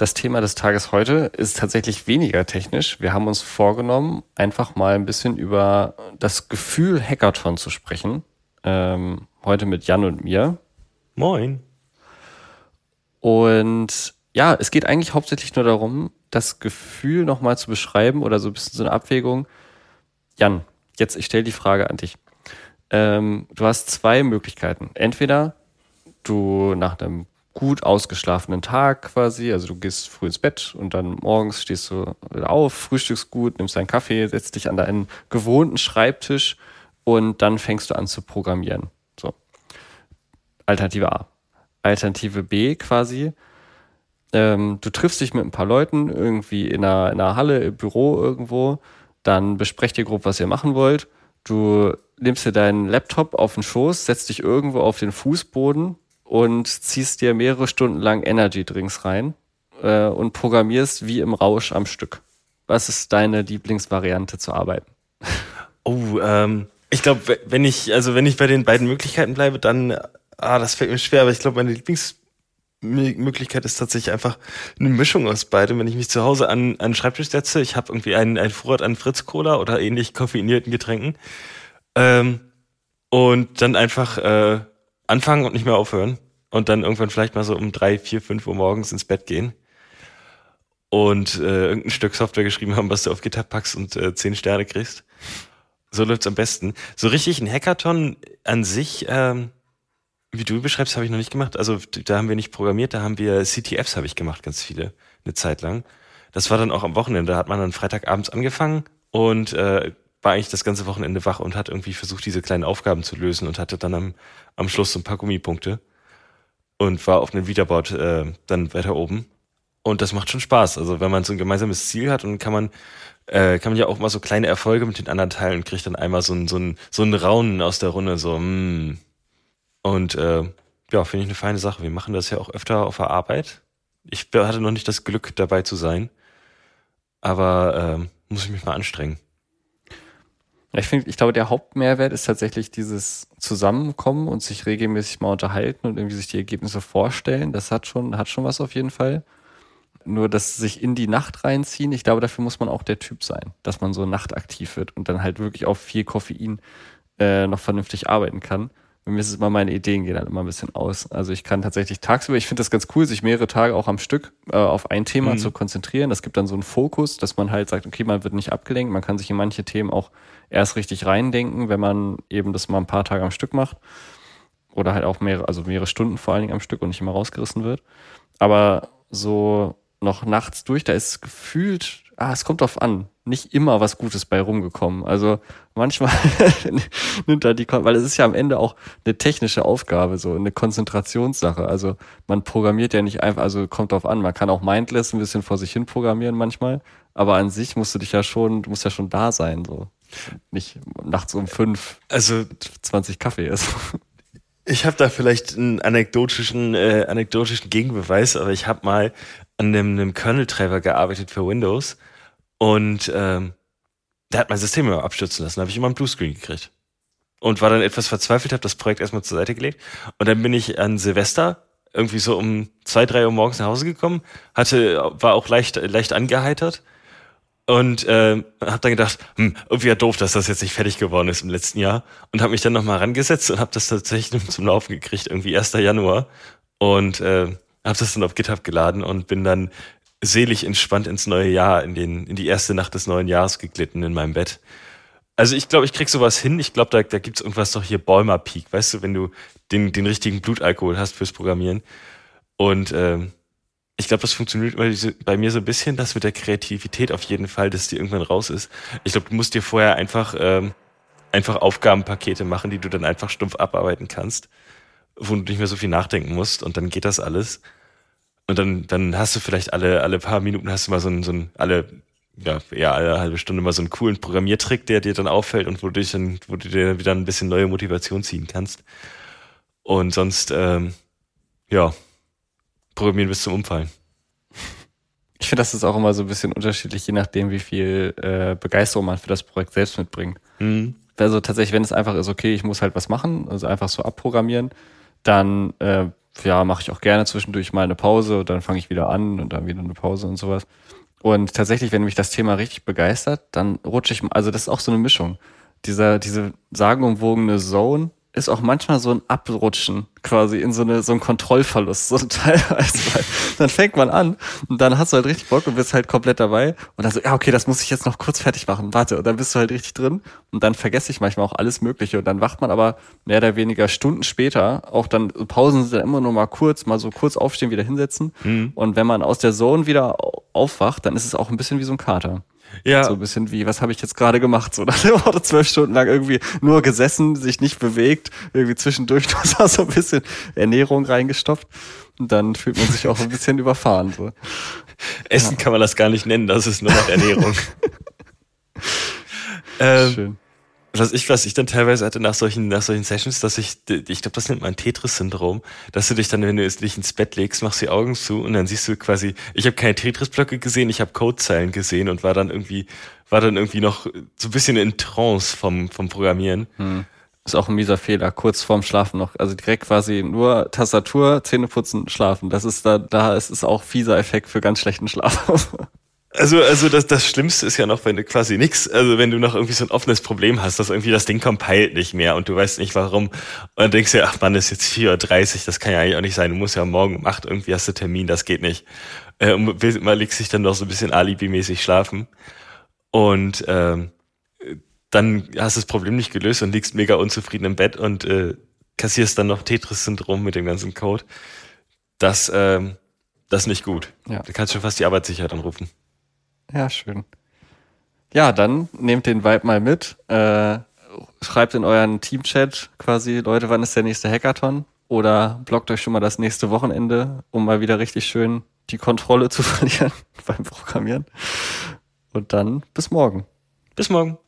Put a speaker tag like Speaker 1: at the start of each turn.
Speaker 1: Das Thema des Tages heute ist tatsächlich weniger technisch. Wir haben uns vorgenommen, einfach mal ein bisschen über das Gefühl Hackathon zu sprechen. Ähm, heute mit Jan und mir.
Speaker 2: Moin.
Speaker 1: Und ja, es geht eigentlich hauptsächlich nur darum, das Gefühl nochmal zu beschreiben oder so ein bisschen so eine Abwägung. Jan, jetzt ich stelle die Frage an dich. Ähm, du hast zwei Möglichkeiten. Entweder du nach einem gut ausgeschlafenen Tag quasi. Also du gehst früh ins Bett und dann morgens stehst du auf, frühstückst gut, nimmst deinen Kaffee, setzt dich an deinen gewohnten Schreibtisch und dann fängst du an zu programmieren. So. Alternative A. Alternative B quasi. Ähm, du triffst dich mit ein paar Leuten irgendwie in einer, in einer Halle, im Büro irgendwo, dann besprecht ihr grob, was ihr machen wollt. Du nimmst dir deinen Laptop auf den Schoß, setzt dich irgendwo auf den Fußboden, und ziehst dir mehrere Stunden lang Energy Drinks rein äh, und programmierst wie im Rausch am Stück. Was ist deine Lieblingsvariante zu arbeiten?
Speaker 2: Oh, ähm, ich glaube, wenn ich, also wenn ich bei den beiden Möglichkeiten bleibe, dann, ah, das fällt mir schwer, aber ich glaube, meine Lieblingsmöglichkeit ist tatsächlich einfach eine Mischung aus beidem. Wenn ich mich zu Hause an, an den Schreibtisch setze, ich habe irgendwie einen, einen Vorrat an Fritz Cola oder ähnlich koffeinierten Getränken ähm, und dann einfach äh, anfangen und nicht mehr aufhören und dann irgendwann vielleicht mal so um drei, vier, fünf Uhr morgens ins Bett gehen und äh, irgendein Stück Software geschrieben haben, was du auf GitHub packst und äh, zehn Sterne kriegst. So läuft's am besten. So richtig ein Hackathon an sich, ähm, wie du beschreibst, habe ich noch nicht gemacht. Also da haben wir nicht programmiert, da haben wir CTFs habe ich gemacht, ganz viele, eine Zeit lang. Das war dann auch am Wochenende. Da hat man dann Freitagabends angefangen und äh, war eigentlich das ganze Wochenende wach und hat irgendwie versucht, diese kleinen Aufgaben zu lösen und hatte dann am, am Schluss so ein paar Gummipunkte und war auf einem Wiederboard äh, dann weiter oben. Und das macht schon Spaß. Also wenn man so ein gemeinsames Ziel hat und kann man äh, kann man ja auch mal so kleine Erfolge mit den anderen teilen und kriegt dann einmal so ein so ein so ein Raunen aus der Runde so. Mm. Und äh, ja, finde ich eine feine Sache. Wir machen das ja auch öfter auf der Arbeit. Ich hatte noch nicht das Glück dabei zu sein, aber äh, muss ich mich mal anstrengen.
Speaker 1: Ich finde, ich glaube, der Hauptmehrwert ist tatsächlich dieses Zusammenkommen und sich regelmäßig mal unterhalten und irgendwie sich die Ergebnisse vorstellen. Das hat schon, hat schon was auf jeden Fall. Nur das sich in die Nacht reinziehen, ich glaube, dafür muss man auch der Typ sein, dass man so nachtaktiv wird und dann halt wirklich auf viel Koffein äh, noch vernünftig arbeiten kann. Bei mir ist es immer, meine Ideen gehen dann immer ein bisschen aus. Also ich kann tatsächlich tagsüber, ich finde das ganz cool, sich mehrere Tage auch am Stück äh, auf ein Thema mhm. zu konzentrieren. Das gibt dann so einen Fokus, dass man halt sagt, okay, man wird nicht abgelenkt, man kann sich in manche Themen auch erst richtig reindenken, wenn man eben das mal ein paar Tage am Stück macht. Oder halt auch mehrere, also mehrere Stunden vor allen Dingen am Stück und nicht immer rausgerissen wird. Aber so noch nachts durch, da ist gefühlt, ah, es kommt drauf an, nicht immer was Gutes bei rumgekommen. Also manchmal nimmt er die, weil es ist ja am Ende auch eine technische Aufgabe, so eine Konzentrationssache. Also man programmiert ja nicht einfach, also kommt drauf an, man kann auch mindless ein bisschen vor sich hin programmieren manchmal, aber an sich musst du dich ja schon, du musst ja schon da sein, so nicht nachts um fünf
Speaker 2: also
Speaker 1: 20 Kaffee ist.
Speaker 2: Ich habe da vielleicht einen anekdotischen, äh, anekdotischen Gegenbeweis, aber ich habe mal an einem, einem Kernel-Treiber gearbeitet für Windows und ähm, der hat mein System immer abstürzen lassen. Da habe ich immer einen Bluescreen gekriegt. Und war dann etwas verzweifelt, habe das Projekt erstmal zur Seite gelegt. Und dann bin ich an Silvester irgendwie so um zwei, drei Uhr morgens nach Hause gekommen, hatte, war auch leicht, leicht angeheitert und äh, habe dann gedacht, hm, irgendwie ja doof, dass das jetzt nicht fertig geworden ist im letzten Jahr und habe mich dann nochmal rangesetzt und habe das tatsächlich zum Laufen gekriegt, irgendwie 1. Januar und äh, habe das dann auf GitHub geladen und bin dann selig entspannt ins neue Jahr, in, den, in die erste Nacht des neuen Jahres geglitten in meinem Bett. Also ich glaube, ich krieg sowas hin. Ich glaube, da, da gibt's irgendwas doch hier Bäumer Peak, weißt du, wenn du den, den richtigen Blutalkohol hast fürs Programmieren. Und ähm, ich glaube, das funktioniert bei mir so ein bisschen, das mit der Kreativität auf jeden Fall, dass die irgendwann raus ist. Ich glaube, du musst dir vorher einfach, ähm, einfach Aufgabenpakete machen, die du dann einfach stumpf abarbeiten kannst, wo du nicht mehr so viel nachdenken musst und dann geht das alles. Und dann, dann hast du vielleicht alle, alle paar Minuten hast du mal so ein, so ein, alle, ja, eher alle halbe Stunde mal so einen coolen Programmiertrick, der dir dann auffällt und wo du, dich dann, wo du dir wieder ein bisschen neue Motivation ziehen kannst. Und sonst, ähm, ja, programmieren bis zum Umfallen.
Speaker 1: Ich finde, das ist auch immer so ein bisschen unterschiedlich, je nachdem, wie viel äh, Begeisterung man für das Projekt selbst mitbringt. Mhm. Also tatsächlich, wenn es einfach ist, okay, ich muss halt was machen, also einfach so abprogrammieren, dann äh, ja, mache ich auch gerne zwischendurch mal eine Pause, dann fange ich wieder an und dann wieder eine Pause und sowas. Und tatsächlich, wenn mich das Thema richtig begeistert, dann rutsche ich, also das ist auch so eine Mischung. Dieser, diese sagenumwogene Zone ist auch manchmal so ein Abrutschen quasi in so eine so ein Kontrollverlust so teilweise. Weil dann fängt man an und dann hast du halt richtig Bock und bist halt komplett dabei und dann so ja okay das muss ich jetzt noch kurz fertig machen warte und dann bist du halt richtig drin und dann vergesse ich manchmal auch alles Mögliche und dann wacht man aber mehr oder weniger Stunden später auch dann Pausen sind dann immer nur mal kurz mal so kurz aufstehen wieder hinsetzen mhm. und wenn man aus der Zone wieder aufwacht dann ist es auch ein bisschen wie so ein Kater. Ja. So ein bisschen wie, was habe ich jetzt gerade gemacht? So, dann wurde zwölf Stunden lang irgendwie nur gesessen, sich nicht bewegt, irgendwie zwischendurch noch so ein bisschen Ernährung reingestopft. Und dann fühlt man sich auch ein bisschen überfahren. So.
Speaker 2: Essen ja. kann man das gar nicht nennen, das ist nur noch Ernährung. ähm, Schön was ich, was ich dann teilweise hatte nach solchen, nach solchen Sessions, dass ich, ich glaube, das nennt man Tetris-Syndrom, dass du dich dann, wenn du dich ins Bett legst, machst die Augen zu und dann siehst du quasi, ich habe keine Tetris-Blöcke gesehen, ich habe Codezeilen gesehen und war dann irgendwie, war dann irgendwie noch so ein bisschen in Trance vom, vom Programmieren. Hm.
Speaker 1: Ist auch ein mieser Fehler, kurz vorm Schlafen noch. Also direkt quasi nur Tastatur, Zähne putzen, schlafen. Das ist da, da ist es auch fieser Effekt für ganz schlechten Schlaf.
Speaker 2: Also, also das, das Schlimmste ist ja noch, wenn du quasi nix, also wenn du noch irgendwie so ein offenes Problem hast, dass irgendwie das Ding compiled nicht mehr und du weißt nicht warum. Und dann denkst du ja, ach man, ist jetzt 4.30 Uhr, das kann ja eigentlich auch nicht sein. Du musst ja morgen um 8 irgendwie hast du Termin, das geht nicht. Äh, und mal legst dich dann noch so ein bisschen alibimäßig schlafen. Und ähm, dann hast du das Problem nicht gelöst und liegst mega unzufrieden im Bett und äh, kassierst dann noch Tetris-Syndrom mit dem ganzen Code. Das, ähm, das ist nicht gut. Ja. Da kannst du schon fast die Arbeitssicherheit anrufen.
Speaker 1: Ja, schön. Ja, dann nehmt den Vibe mal mit. Äh, schreibt in euren Teamchat quasi, Leute, wann ist der nächste Hackathon? Oder blockt euch schon mal das nächste Wochenende, um mal wieder richtig schön die Kontrolle zu verlieren beim Programmieren. Und dann bis morgen.
Speaker 2: Bis morgen.